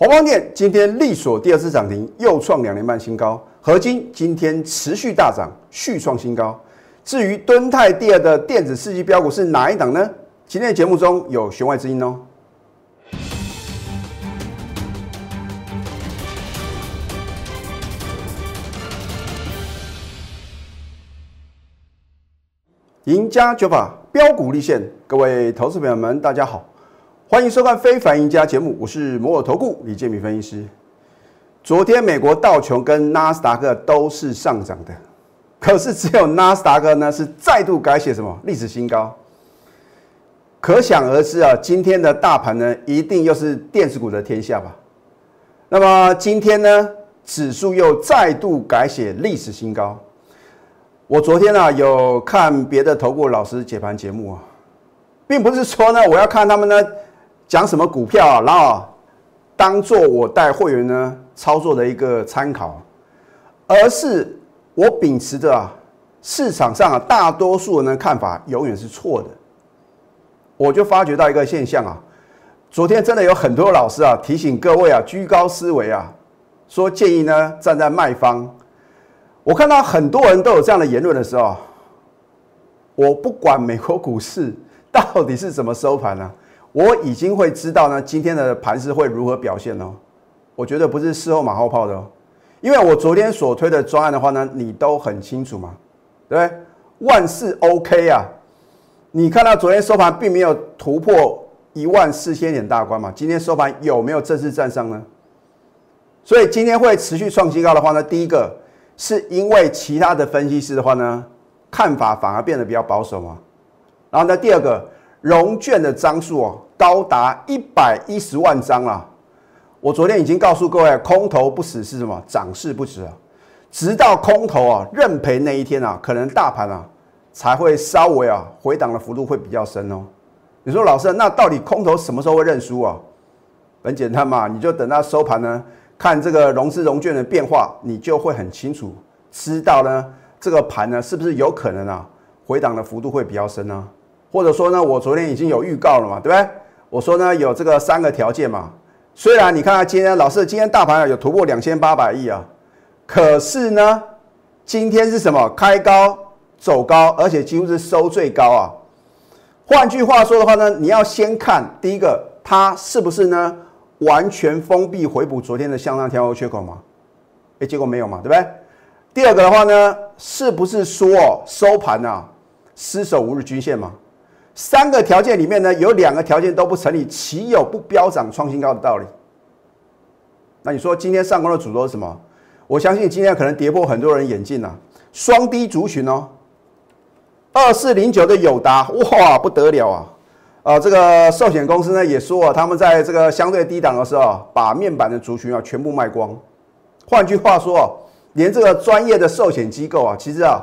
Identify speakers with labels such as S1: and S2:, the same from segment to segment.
S1: 华邦电今天力所第二次涨停，又创两年半新高。合金今天持续大涨，续创新高。至于敦泰第二的电子四季标股是哪一档呢？今天的节目中有弦外之音哦。赢家九法标股立现，各位投资朋友们，大家好，欢迎收看《非凡赢家》节目，我是摩尔投顾李建民分析师。昨天美国道琼跟纳斯达克都是上涨的，可是只有纳斯达克呢是再度改写什么历史新高，可想而知啊，今天的大盘呢一定又是电子股的天下吧？那么今天呢，指数又再度改写历史新高。我昨天啊有看别的投顾老师解盘节目啊，并不是说呢我要看他们呢讲什么股票啊，然后当做我带会员呢操作的一个参考，而是我秉持着啊市场上啊大多数人的看法永远是错的，我就发觉到一个现象啊，昨天真的有很多老师啊提醒各位啊居高思维啊，说建议呢站在卖方。我看到很多人都有这样的言论的时候，我不管美国股市到底是怎么收盘呢，我已经会知道呢今天的盘势会如何表现哦。我觉得不是事后马后炮的哦，因为我昨天所推的专案的话呢，你都很清楚嘛，对不对？万事 OK 啊，你看到昨天收盘并没有突破一万四千点大关嘛，今天收盘有没有正式站上呢？所以今天会持续创新高的话呢，第一个。是因为其他的分析师的话呢，看法反而变得比较保守嘛。然后呢，第二个融券的张数哦，高达一百一十万张了。我昨天已经告诉各位，空头不死是什么？涨势不止啊。直到空头啊认赔那一天啊，可能大盘啊才会稍微啊回档的幅度会比较深哦。你说老师，那到底空头什么时候会认输啊？很简单嘛，你就等到收盘呢。看这个融资融券的变化，你就会很清楚知道呢，这个盘呢是不是有可能啊回档的幅度会比较深呢？或者说呢，我昨天已经有预告了嘛，对不对？我说呢有这个三个条件嘛。虽然你看看今天老师今天大盘啊有突破两千八百亿啊，可是呢今天是什么？开高走高，而且几乎是收最高啊。换句话说的话呢，你要先看第一个，它是不是呢？完全封闭回补昨天的向上跳空缺口嘛？哎，结果没有嘛，对不对？第二个的话呢，是不是说收盘啊失守五日均线嘛？三个条件里面呢，有两个条件都不成立，岂有不飙涨创新高的道理？那你说今天上攻的主轴是什么？我相信今天可能跌破很多人眼镜了，双低族群哦，二四零九的友达，哇，不得了啊！啊，这个寿险公司呢也说啊，他们在这个相对低档的时候，把面板的族群啊全部卖光。换句话说，连这个专业的寿险机构啊，其实啊，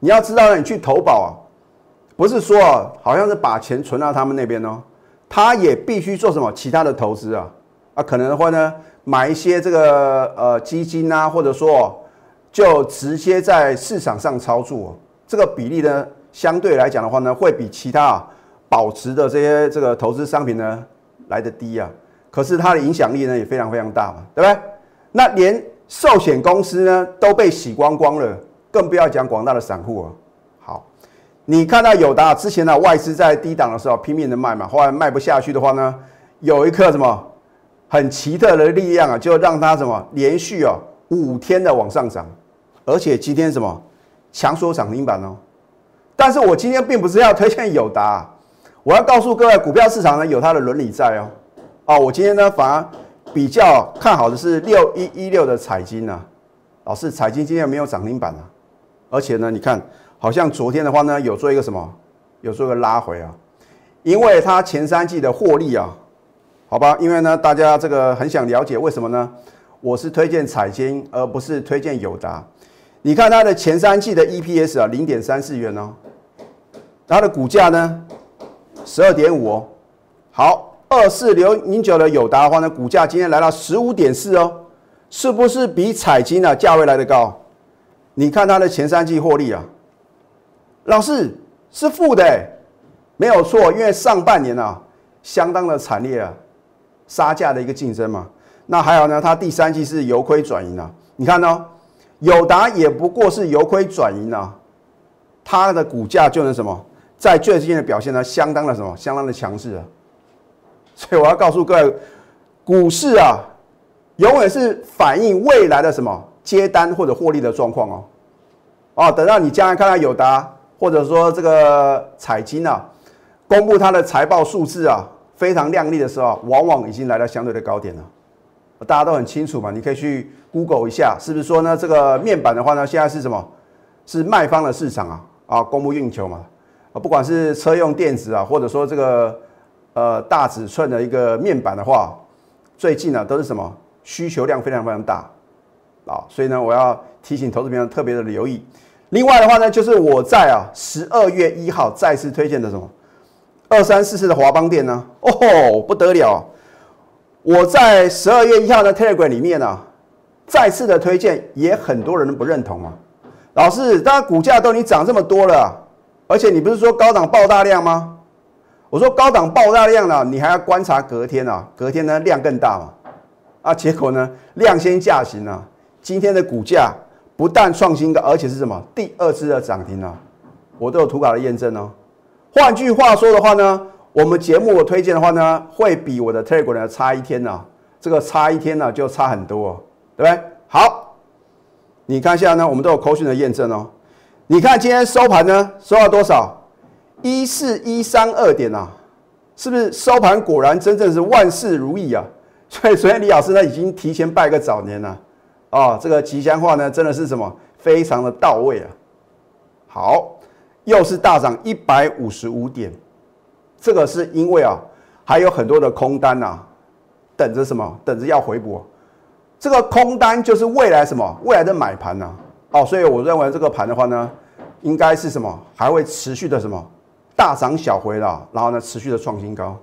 S1: 你要知道，你去投保啊，不是说，好像是把钱存到他们那边哦，他也必须做什么其他的投资啊啊，可能的话呢，买一些这个呃基金啊，或者说就直接在市场上操作，这个比例呢，相对来讲的话呢，会比其他。保持的这些这个投资商品呢来的低啊，可是它的影响力呢也非常非常大嘛，对不对？那连寿险公司呢都被洗光光了，更不要讲广大的散户啊。你看到友达之前呢外资在低档的时候拼命的卖嘛，后来卖不下去的话呢，有一颗什么很奇特的力量啊，就让它什么连续啊五天的往上涨，而且今天什么强缩涨停板哦。但是我今天并不是要推荐友达。我要告诉各位，股票市场呢有它的伦理在哦。哦，我今天呢反而比较看好的是六一一六的彩金啊。老师，彩金今天没有涨停板啊，而且呢，你看好像昨天的话呢有做一个什么，有做一个拉回啊，因为它前三季的获利啊，好吧，因为呢大家这个很想了解为什么呢？我是推荐彩金而不是推荐友达。你看它的前三季的 EPS 啊，零点三四元哦，它的股价呢？十二点五哦，好，二四零零九的友达的话呢，股价今天来到十五点四哦，是不是比彩金啊价位来的高？你看它的前三季获利啊，老师是负的，没有错，因为上半年啊相当的惨烈啊，杀价的一个竞争嘛。那还有呢，它第三季是由亏转盈啊。你看呢，友达也不过是由亏转盈啊，它的股价就能什么，在最近的表现呢，相当的什么，相当的强势啊。所以我要告诉各位，股市啊，永远是反映未来的什么接单或者获利的状况哦。哦，等到你将来看到友达或者说这个彩金啊，公布它的财报数字啊，非常亮丽的时候，往往已经来到相对的高点了。大家都很清楚嘛，你可以去 Google 一下，是不是说呢？这个面板的话呢，现在是什么？是卖方的市场啊，啊，供不应求嘛。啊，不管是车用电子啊，或者说这个。呃，大尺寸的一个面板的话，最近呢都是什么需求量非常非常大啊，所以呢，我要提醒投资朋友特别的留意。另外的话呢，就是我在啊十二月一号再次推荐的什么二三四四的华邦店呢？哦，不得了！我在十二月一号的 Telegram 里面呢，再次的推荐，也很多人不认同啊。老师，当然股价都你涨这么多了，而且你不是说高档爆大量吗？我说高档爆大量了，你还要观察隔天啊，隔天呢量更大嘛，啊，结果呢量先价行啊，今天的股价不但创新高，而且是什么第二次的涨停啊，我都有图稿的验证哦。换句话说的话呢，我们节目我推荐的话呢，会比我的 Telegram 差一天呢，这个差一天呢就差很多，对不对？好，你看一下呢，我们都有口讯的验证哦。你看今天收盘呢，收到多少？一四一三二点啊，是不是收盘果然真正是万事如意啊？所以昨天李老师呢已经提前拜个早年了，哦这个吉祥话呢真的是什么非常的到位啊。好，又是大涨一百五十五点，这个是因为啊还有很多的空单呐，等着什么？等着要回补。这个空单就是未来什么？未来的买盘呐。哦，所以我认为这个盘的话呢，应该是什么？还会持续的什么？大涨小回了，然后呢，持续的创新高。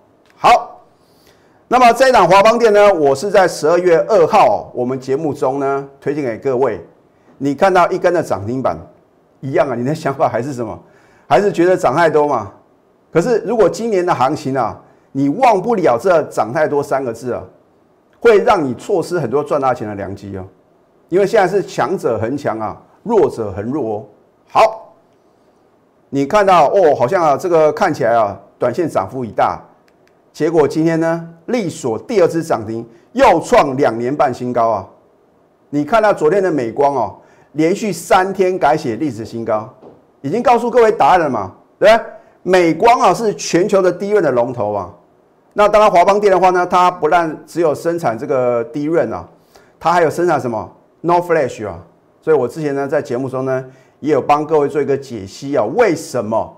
S1: 那么这一档华邦店呢，我是在十二月二号我们节目中呢推荐给各位。你看到一根的涨停板，一样啊，你的想法还是什么？还是觉得涨太多嘛？可是如果今年的行情啊，你忘不了这涨太多三个字啊，会让你错失很多赚大钱的良机哦。因为现在是强者恒强啊，弱者恒弱哦。好。你看到哦，好像啊，这个看起来啊，短线涨幅已大，结果今天呢，利索第二次涨停，又创两年半新高啊！你看到昨天的美光哦，连续三天改写历史新高，已经告诉各位答案了嘛？对不对？美光啊是全球的低润的龙头啊。那当然华邦电的话呢，它不但只有生产这个低润啊，它还有生产什么 No Flash 啊。所以我之前呢在节目中呢。也有帮各位做一个解析啊，为什么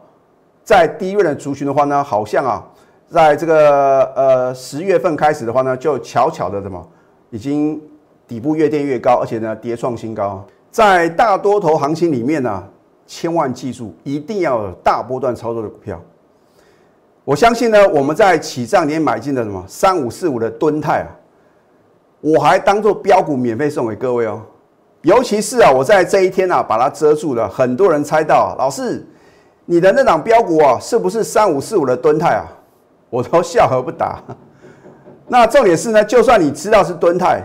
S1: 在低润的族群的话呢，好像啊，在这个呃十月份开始的话呢，就悄悄的什么，已经底部越垫越高，而且呢跌创新高。在大多头行情里面呢，千万记住，一定要有大波段操作的股票。我相信呢，我们在起涨点买进的什么三五四五的吨泰啊，我还当做标股免费送给各位哦。尤其是啊，我在这一天啊，把它遮住了。很多人猜到，老师，你的那档标股啊，是不是三五四五的吨泰啊？我都笑而不答。那重点是呢，就算你知道是吨泰，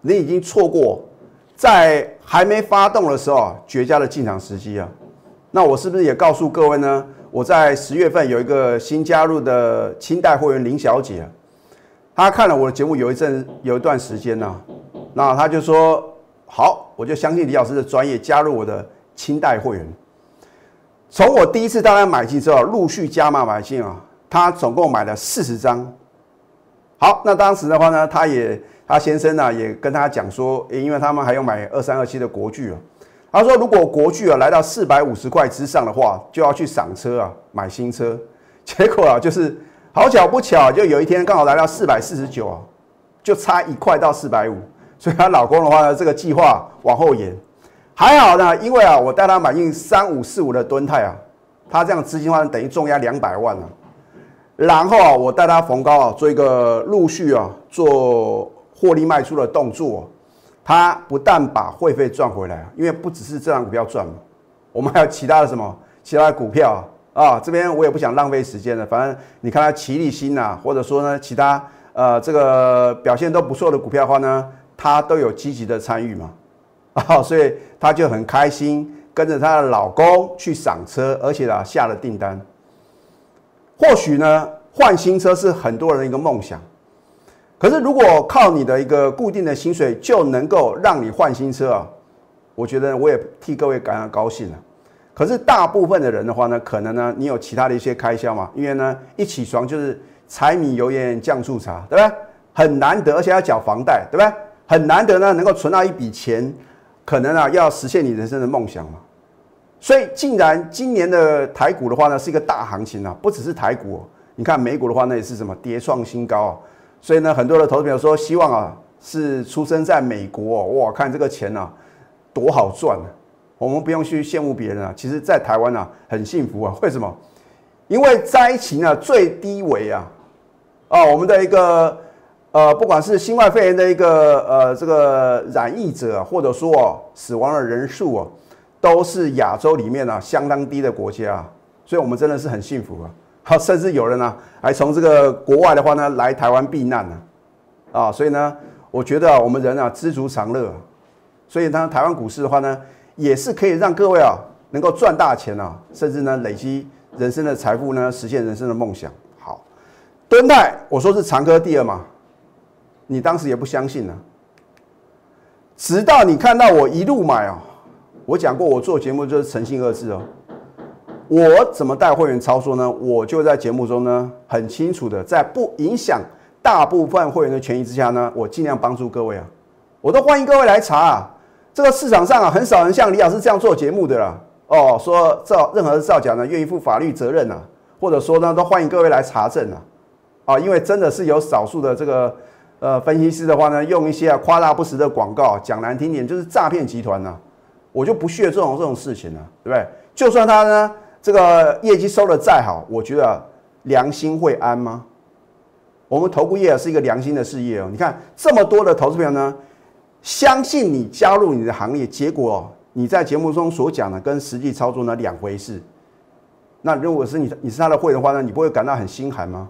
S1: 你已经错过在还没发动的时候啊，绝佳的进场时机啊。那我是不是也告诉各位呢？我在十月份有一个新加入的清代会员林小姐，她看了我的节目有一阵有一段时间呢，那她就说。好，我就相信李老师的专业，加入我的清代会员。从我第一次大家买进之后，陆续加码买进啊，他总共买了四十张。好，那当时的话呢，他也他先生呢也跟他讲说，因为他们还要买二三二七的国巨啊，他说如果国巨啊来到四百五十块之上的话，就要去赏车啊，买新车。结果啊，就是好巧不巧，就有一天刚好来到四百四十九啊，就差一块到四百五。所以她老公的话呢，这个计划往后延，还好呢，因为啊，我带她买进三五四五的吨泰啊，她这样资金的话等于重压两百万了。然后啊，我带他逢高啊做一个陆续啊做获利卖出的动作，他不但把会费赚回来，因为不只是这张股票赚嘛，我们还有其他的什么 其他的股票啊，这边我也不想浪费时间了，反正你看他齐力新呐，或者说呢其他呃这个表现都不错的股票的话呢，他都有积极的参与嘛，啊，所以他就很开心，跟着她的老公去赏车，而且啊下了订单。或许呢换新车是很多人一个梦想，可是如果靠你的一个固定的薪水就能够让你换新车啊，我觉得我也替各位感到高兴了。可是大部分的人的话呢，可能呢，你有其他的一些开销嘛？因为呢，一起床就是柴米油盐酱醋茶，对不对？很难得，而且要缴房贷，对不对？很难得呢，能够存到一笔钱，可能啊，要实现你人生的梦想嘛。所以，竟然今年的台股的话呢，是一个大行情啊，不只是台股，你看美股的话呢，也是什么跌创新高啊。所以呢，很多的投资朋友说，希望啊，是出生在美国，哇，看这个钱啊，多好赚啊！我们不用去羡慕别人啊，其实，在台湾啊，很幸福啊。为什么？因为灾情啊最低微啊，啊，我们的一个呃，不管是新冠肺炎的一个呃这个染疫者，或者说死亡的人数啊，都是亚洲里面啊相当低的国家啊，所以我们真的是很幸福啊。好，甚至有人呢还从这个国外的话呢来台湾避难呢，啊，所以呢，我觉得我们人啊知足常乐，所以呢，台湾股市的话呢。也是可以让各位啊能够赚大钱啊，甚至呢累积人生的财富呢，实现人生的梦想。好，敦泰，我说是长科第二嘛，你当时也不相信呢，直到你看到我一路买啊，我讲过我做节目就是诚信二字哦，我怎么带会员操作呢？我就在节目中呢很清楚的，在不影响大部分会员的权益之下呢，我尽量帮助各位啊，我都欢迎各位来查。啊。这个市场上啊，很少人像李老师这样做节目的啦。哦，说造任何造假呢，愿意负法律责任呐，或者说呢，都欢迎各位来查证啊。啊，因为真的是有少数的这个呃分析师的话呢，用一些啊夸大不实的广告，讲难听点就是诈骗集团呐。我就不屑这种这种事情了，对不对？就算他呢这个业绩收的再好，我觉得良心会安吗？我们投顾业是一个良心的事业哦。你看这么多的投资朋友呢。相信你加入你的行列，结果你在节目中所讲的跟实际操作呢两回事。那如果是你你是他的会的话呢，你不会感到很心寒吗？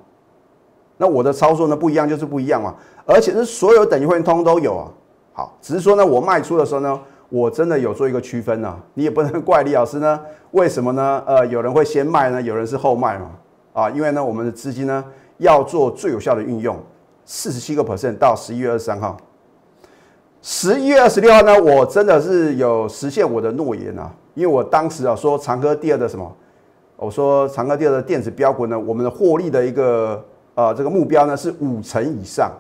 S1: 那我的操作呢不一样就是不一样嘛，而且是所有等级会员通都有啊。好，只是说呢我卖出的时候呢，我真的有做一个区分呢。你也不能怪李老师呢，为什么呢？呃，有人会先卖呢，有人是后卖嘛。啊，因为呢我们的资金呢要做最有效的运用，四十七个 percent 到十一月二十三号。十一月二十六号呢，我真的是有实现我的诺言啊，因为我当时啊说长科第二的什么，我说长科第二的电子标股呢，我们的获利的一个呃这个目标呢是五成以上，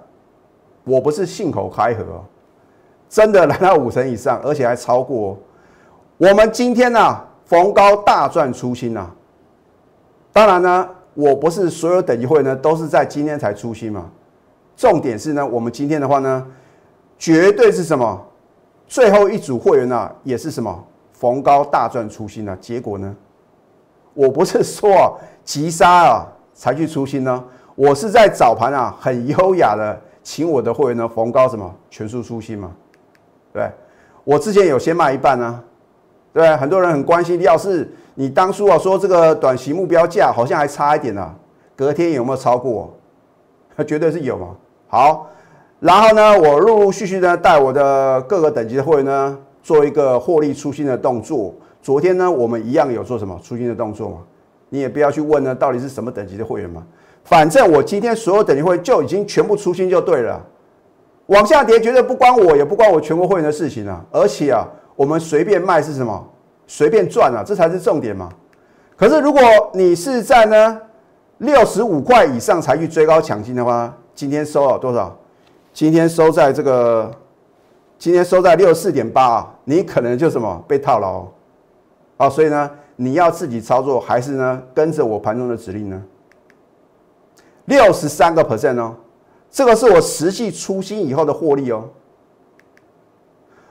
S1: 我不是信口开河，真的来到五成以上，而且还超过。我们今天呢逢高大赚出新啊，当然呢，我不是所有等级会呢都是在今天才出新嘛，重点是呢，我们今天的话呢。绝对是什么？最后一组会员呢，也是什么逢高大赚出新呢？结果呢？我不是说急杀啊才去出新呢，我是在早盘啊很优雅的请我的会员呢逢高什么全数出新嘛？对，我之前有先卖一半呢，对很多人很关心，要是你当初啊说这个短期目标价好像还差一点呢，隔天有没有超过？绝对是有嘛。好。然后呢，我陆陆续续呢带我的各个等级的会员呢做一个获利出新的动作。昨天呢，我们一样有做什么出新的动作嘛？你也不要去问呢，到底是什么等级的会员嘛？反正我今天所有等级会员就已经全部出新就对了。往下跌绝对不关我，也不关我全国会员的事情啊。而且啊，我们随便卖是什么？随便赚啊，这才是重点嘛。可是如果你是在呢六十五块以上才去追高抢进的话，今天收了多少？今天收在这个，今天收在六十四点八啊，你可能就什么被套牢，啊，所以呢，你要自己操作还是呢跟着我盘中的指令呢？六十三个 percent 哦，这个是我实际出新以后的获利哦。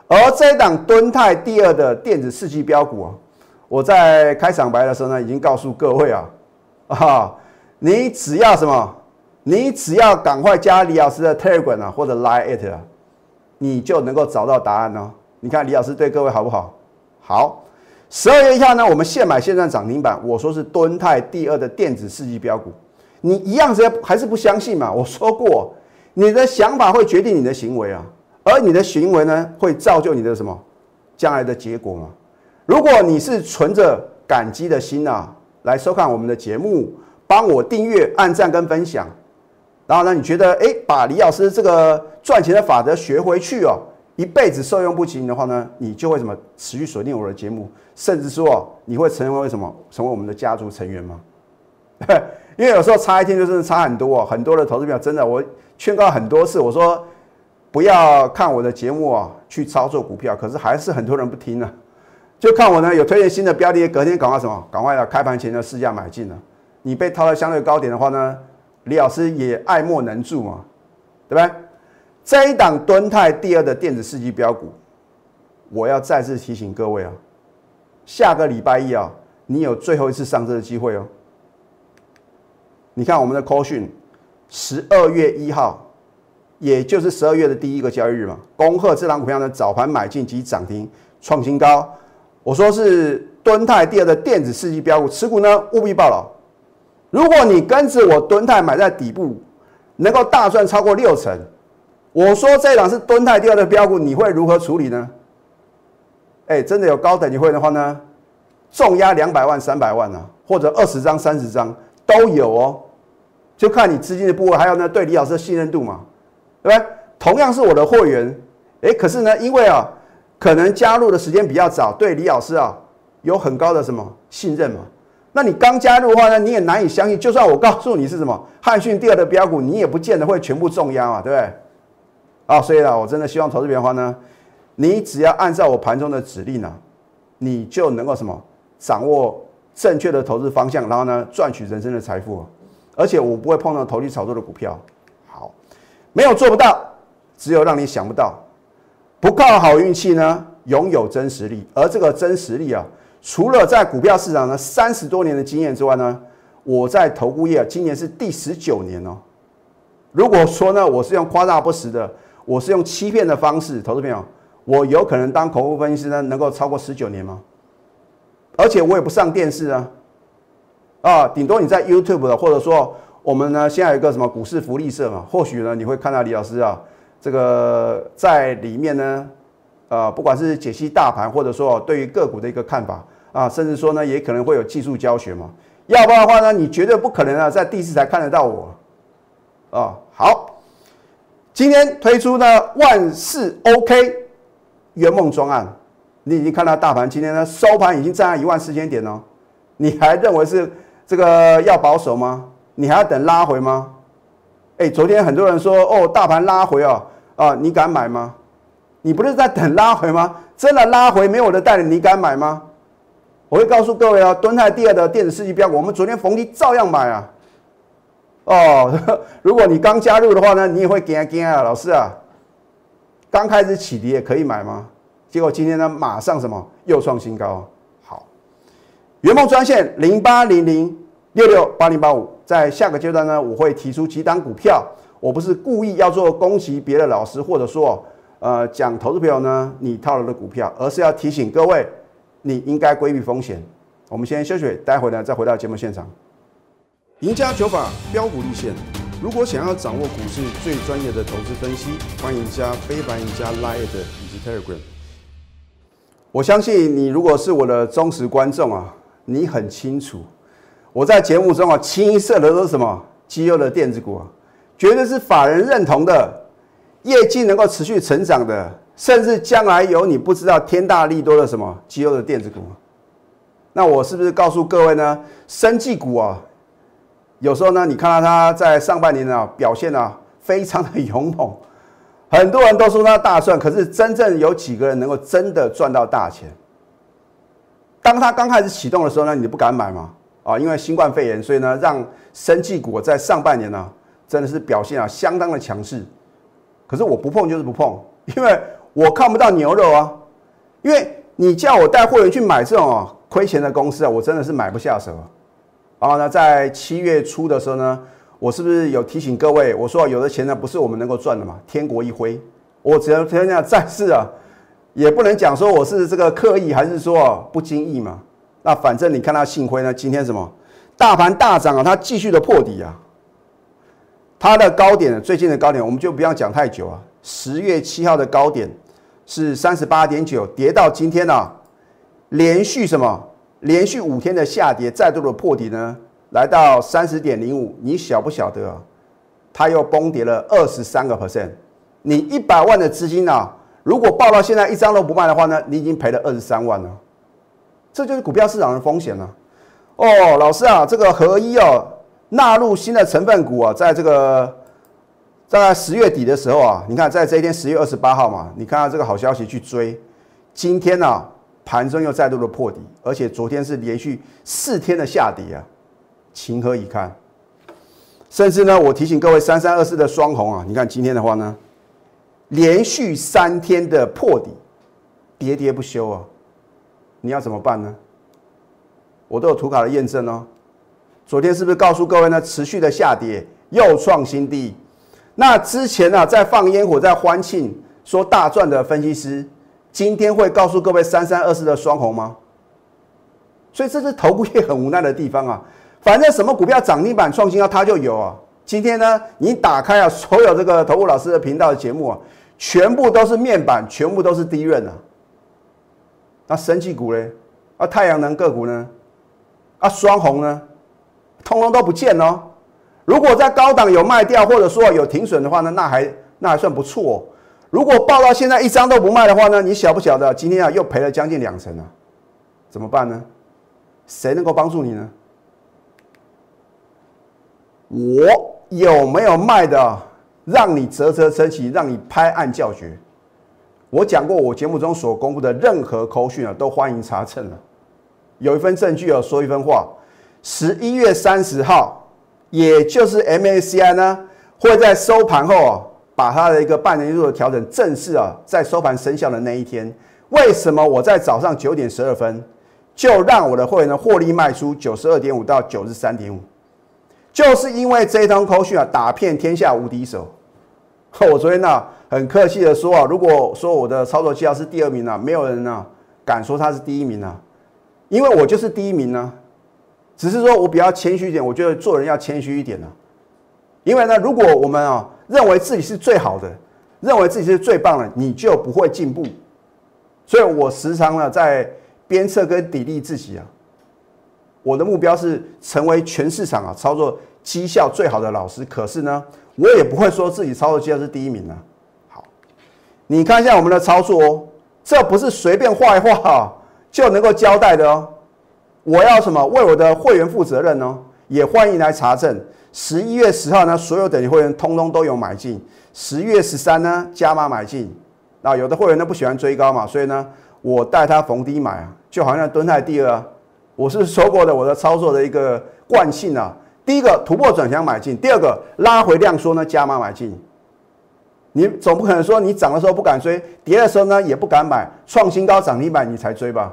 S1: 而这一档敦泰第二的电子世纪标股啊，我在开场白的时候呢，已经告诉各位啊，啊，你只要什么？你只要赶快加李老师的 Telegram 啊，或者 Line it 啊，你就能够找到答案哦。你看李老师对各位好不好？好，十二月一号呢，我们现买现赚涨停板。我说是敦泰第二的电子世纪标股，你一样是还是不相信嘛？我说过，你的想法会决定你的行为啊，而你的行为呢，会造就你的什么将来的结果嘛？如果你是存着感激的心啊，来收看我们的节目，帮我订阅、按赞跟分享，然后呢，你觉得哎，把李老师这个赚钱的法则学回去哦，一辈子受用不尽的话呢，你就会什么持续锁定我的节目，甚至说你会成为什么成为我们的家族成员吗？因为有时候差一天就真的差很多哦，很多的投资票真的，我劝告很多次，我说不要看我的节目啊，去操作股票，可是还是很多人不听呢，就看我呢有推荐新的标的，隔天赶快什么，赶快要开盘前的试价买进了。你被套在相对高点的话呢，李老师也爱莫能助嘛，对不对？这一档敦泰第二的电子世纪标股，我要再次提醒各位啊，下个礼拜一啊，你有最后一次上车的机会哦。你看我们的 call 讯，十二月一号，也就是十二月的第一个交易日嘛，恭贺这档股票呢早盘买进及涨停创新高。我说是敦泰第二的电子世纪标股，持股呢务必报了。如果你跟着我敦泰买在底部，能够大赚超过六成，我说这档是敦泰第二的标股，你会如何处理呢？哎，真的有高等级会的话呢，重压两百万、三百万啊，或者二十张、三十张。都有哦，就看你资金的部位，还有呢对李老师的信任度嘛，对不对？同样是我的会员，哎，可是呢，因为啊，可能加入的时间比较早，对李老师啊有很高的什么信任嘛。那你刚加入的话呢，你也难以相信，就算我告诉你是什么汉讯第二的标股，你也不见得会全部重压嘛，对不对？啊，所以啊，我真的希望投资的话呢，你只要按照我盘中的指令呢，你就能够什么掌握。正确的投资方向，然后呢，赚取人生的财富，而且我不会碰到投机炒作的股票。好，没有做不到，只有让你想不到。不靠好运气呢，拥有真实力。而这个真实力啊，除了在股票市场呢三十多年的经验之外呢，我在投顾业今年是第十九年哦。如果说呢，我是用夸大不实的，我是用欺骗的方式，投资朋友，我有可能当口户分析师呢，能够超过十九年吗？而且我也不上电视啊，啊，顶多你在 YouTube 的，或者说我们呢现在有一个什么股市福利社嘛，或许呢你会看到李老师啊，这个在里面呢，呃，不管是解析大盘，或者说对于个股的一个看法啊，甚至说呢也可能会有技术教学嘛。要不然的话呢，你绝对不可能啊在第四台看得到我啊。好，今天推出呢万事 OK 圆梦专案。你已经看到大盘今天呢收盘已经站在一万四千点哦，你还认为是这个要保守吗？你还要等拉回吗？哎，昨天很多人说哦，大盘拉回哦，啊，你敢买吗？你不是在等拉回吗？真的拉回没有我的带领，你敢买吗？我会告诉各位啊，敦泰第二的电子世纪标，我们昨天逢低照样买啊。哦，如果你刚加入的话呢，你也会惊惊啊，老师啊，刚开始起跌也可以买吗？结果今天呢，马上什么又创新高。好，圆梦专线零八零零六六八零八五，在下个阶段呢，我会提出几档股票。我不是故意要做攻击别的老师，或者说呃讲投资朋友呢你套了的股票，而是要提醒各位，你应该规避风险。我们先休息，待会呢再回到节目现场。赢家九法标股立线，如果想要掌握股市最专业的投资分析，欢迎加非凡、赢家 Line 以及 Telegram。我相信你，如果是我的忠实观众啊，你很清楚，我在节目中啊，清一色的都是什么绩优的电子股啊，绝对是法人认同的，业绩能够持续成长的，甚至将来有你不知道天大利多的什么绩优的电子股。那我是不是告诉各位呢？生技股啊，有时候呢，你看到它在上半年啊表现啊非常的勇猛。很多人都说他大赚，可是真正有几个人能够真的赚到大钱？当他刚开始启动的时候呢，你不敢买吗？啊，因为新冠肺炎，所以呢，让生技股在上半年呢，真的是表现啊相当的强势。可是我不碰就是不碰，因为我看不到牛肉啊。因为你叫我带会员去买这种啊亏钱的公司啊，我真的是买不下手。然后呢，在七月初的时候呢。我是不是有提醒各位？我说有的钱呢不是我们能够赚的嘛，天国一挥。我只能天下在世啊，也不能讲说我是这个刻意还是说不经意嘛。那反正你看它幸亏呢，今天什么大盘大涨啊，它继续的破底啊。它的高点最近的高点我们就不要讲太久啊。十月七号的高点是三十八点九，跌到今天呢，连续什么？连续五天的下跌，再度的破底呢，来到三十点零五。你晓不晓得啊？它又崩跌了二十三个 percent。你一百万的资金啊，如果报到现在一张都不卖的话呢，你已经赔了二十三万了。这就是股票市场的风险了。哦，老师啊，这个合一哦，纳入新的成分股啊，在这个在十月底的时候啊，你看在这一天十月二十八号嘛，你看到这个好消息去追，今天呢盘中又再度的破底，而且昨天是连续四天的下跌啊，情何以堪？甚至呢，我提醒各位三三二四的双红啊，你看今天的话呢，连续三天的破底，喋喋不休啊，你要怎么办呢？我都有图卡的验证哦。昨天是不是告诉各位呢？持续的下跌又创新低。那之前呢，在放烟火、在欢庆说大赚的分析师，今天会告诉各位三三二四的双红吗？所以这是头部业很无奈的地方啊。反正什么股票涨停板创新高，它就有啊。今天呢，你打开啊，所有这个投顾老师的频道的节目啊，全部都是面板，全部都是低润啊。那升气股呢？啊，太阳能个股呢？啊，双红呢？通通都不见哦。如果在高档有卖掉，或者说有停损的话呢，那还那还算不错。如果报到现在一张都不卖的话呢，你晓不晓得今天啊又赔了将近两成啊？怎么办呢？谁能够帮助你呢？我有没有卖的让你啧啧称奇，让你拍案叫绝？我讲过，我节目中所公布的任何口讯啊，都欢迎查证了。有一份证据啊，说一分话。十一月三十号，也就是 MACI 呢，会在收盘后啊，把它的一个半年度的调整正式啊，在收盘生效的那一天。为什么我在早上九点十二分就让我的会员呢获利卖出九十二点五到九十三点五？就是因为这一通口讯啊，打遍天下无敌手。我昨天呢，很客气的说啊，如果说我的操作绩效是第二名呢，没有人呢敢说他是第一名啊，因为我就是第一名呢。只是说我比较谦虚一点，我觉得做人要谦虚一点呢。因为呢，如果我们啊认为自己是最好的，认为自己是最棒的，你就不会进步。所以我时常呢在鞭策跟砥砺自己啊。我的目标是成为全市场啊操作绩效最好的老师，可是呢，我也不会说自己操作绩效是第一名啊。好，你看一下我们的操作哦，这不是随便画一画就能够交代的哦。我要什么？为我的会员负责任哦，也欢迎来查证。十一月十号呢，所有等级会员通通都有买进。十月十三呢，加码买进。那有的会员呢不喜欢追高嘛，所以呢，我带他逢低买啊，就好像蹲在第二。我是说过的，我的操作的一个惯性啊。第一个突破转向买进，第二个拉回量缩呢加码买进。你总不可能说你涨的时候不敢追，跌的时候呢也不敢买，创新高涨停板你才追吧？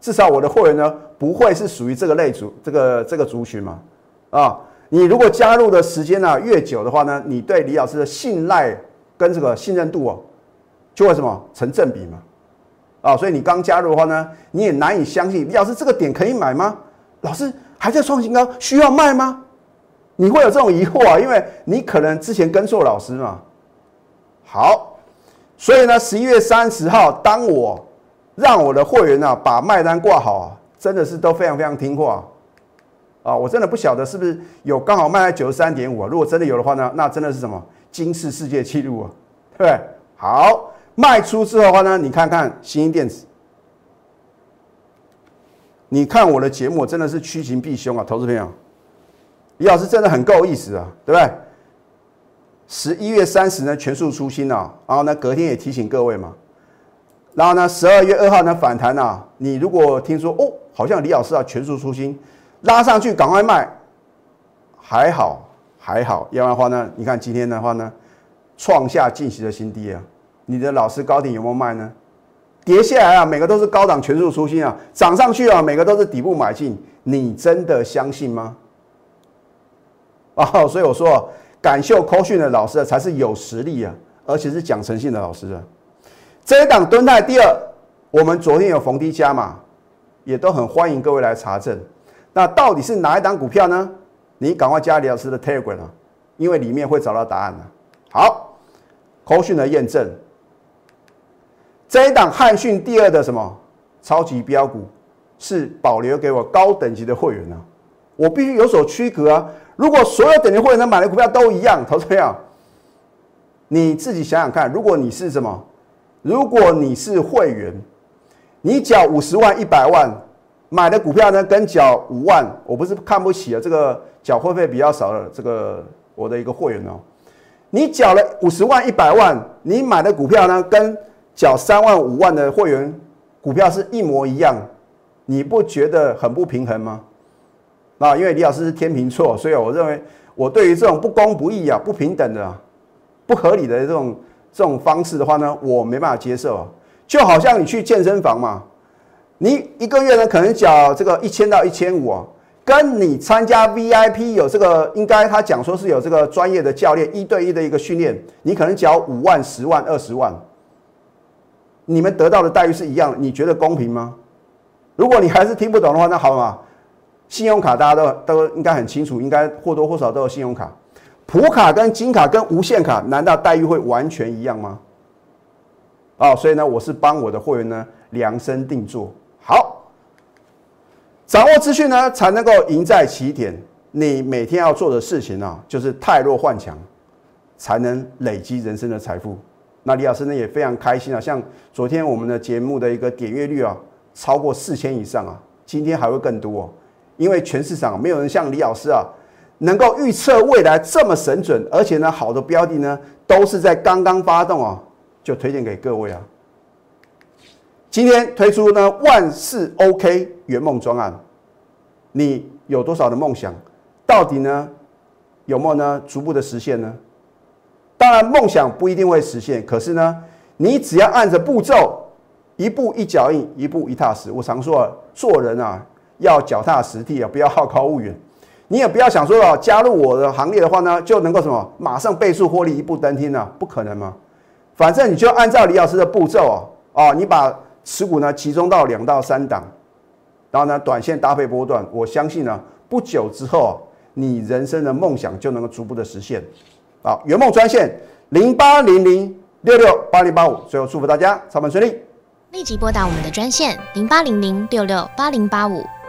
S1: 至少我的会员呢不会是属于这个类族这个这个族群嘛？啊，你如果加入的时间呢越久的话呢，你对李老师的信赖跟这个信任度哦，就会什么成正比嘛？啊，所以你刚加入的话呢，你也难以相信，李老师这个点可以买吗？老师还在创新高，需要卖吗？你会有这种疑惑啊，因为你可能之前跟错老师嘛。好，所以呢，十一月三十号，当我让我的会员呢把卖单挂好啊，真的是都非常非常听话啊。我真的不晓得是不是有刚好卖在九十三点五啊。如果真的有的话呢，那真的是什么惊世世界纪录啊，对不对？好。卖出之后的话呢，你看看新兴电子，你看我的节目真的是趋吉避凶啊，投资朋友，李老师真的很够意思啊，对不对？十一月三十呢全数出新啊，然后呢隔天也提醒各位嘛，然后呢十二月二号呢反弹啊，你如果听说哦，好像李老师啊全数出新，拉上去赶快卖，还好还好，要不然的话呢，你看今天的话呢，创下近期的新低啊。你的老师高点有没有卖呢？跌下来啊，每个都是高档全数出新啊，涨上去啊，每个都是底部买进。你真的相信吗？哦，所以我说，敢秀扣讯的老师才是有实力啊，而且是讲诚信的老师啊。这一档蹲泰第二，我们昨天有逢低加嘛，也都很欢迎各位来查证。那到底是哪一档股票呢？你赶快加李老师的 Telegram 啊，因为里面会找到答案的。好，口讯的验证，这一档汉讯第二的什么超级标股是保留给我高等级的会员呢？我必须有所区隔啊！如果所有等级会员能买的股票都一样，投资朋友，你自己想想看，如果你是什么？如果你是会员，你缴五十万、一百万买的股票呢，跟缴五万，我不是看不起啊，这个缴会费比较少的这个我的一个会员哦，你缴了五十万、一百万，你买的股票呢，跟缴三万、五万的会员股票是一模一样，你不觉得很不平衡吗？啊，因为李老师是天秤座，所以我认为我对于这种不公不义啊、不平等的、不合理的这种这种方式的话呢，我没办法接受。就好像你去健身房嘛，你一个月呢可能缴这个一千到一千五啊，跟你参加 VIP 有这个应该他讲说是有这个专业的教练一对一的一个训练，你可能缴五万、十万、二十万，你们得到的待遇是一样，你觉得公平吗？如果你还是听不懂的话，那好嘛。信用卡大家都都应该很清楚，应该或多或少都有信用卡。普卡跟金卡跟无限卡，难道待遇会完全一样吗？啊，所以呢，我是帮我的会员呢量身定做好，掌握资讯呢，才能够赢在起点。你每天要做的事情呢，就是泰弱换强，才能累积人生的财富。那李老师呢也非常开心啊，像昨天我们的节目的一个点阅率啊，超过四千以上啊，今天还会更多。哦。因为全市场没有人像李老师啊，能够预测未来这么神准，而且呢，好的标的呢，都是在刚刚发动啊，就推荐给各位啊。今天推出呢万事 OK 圆梦专案，你有多少的梦想？到底呢有没有呢逐步的实现呢？当然梦想不一定会实现，可是呢，你只要按着步骤，一步一脚印，一步一踏实。我常说啊，做人啊。要脚踏实地啊，不要好高骛远。你也不要想说哦，加入我的行列的话呢，就能够什么马上倍数获利，一步登天呢？不可能嘛。反正你就按照李老师的步骤啊，啊，你把持股呢集中到两到三档，然后呢短线搭配波段，我相信呢不久之后，你人生的梦想就能够逐步的实现。好，圆梦专线零八零零六六八零八五，最后祝福大家操盘顺利。
S2: 立即拨打我们的专线零八零零六六八零八五。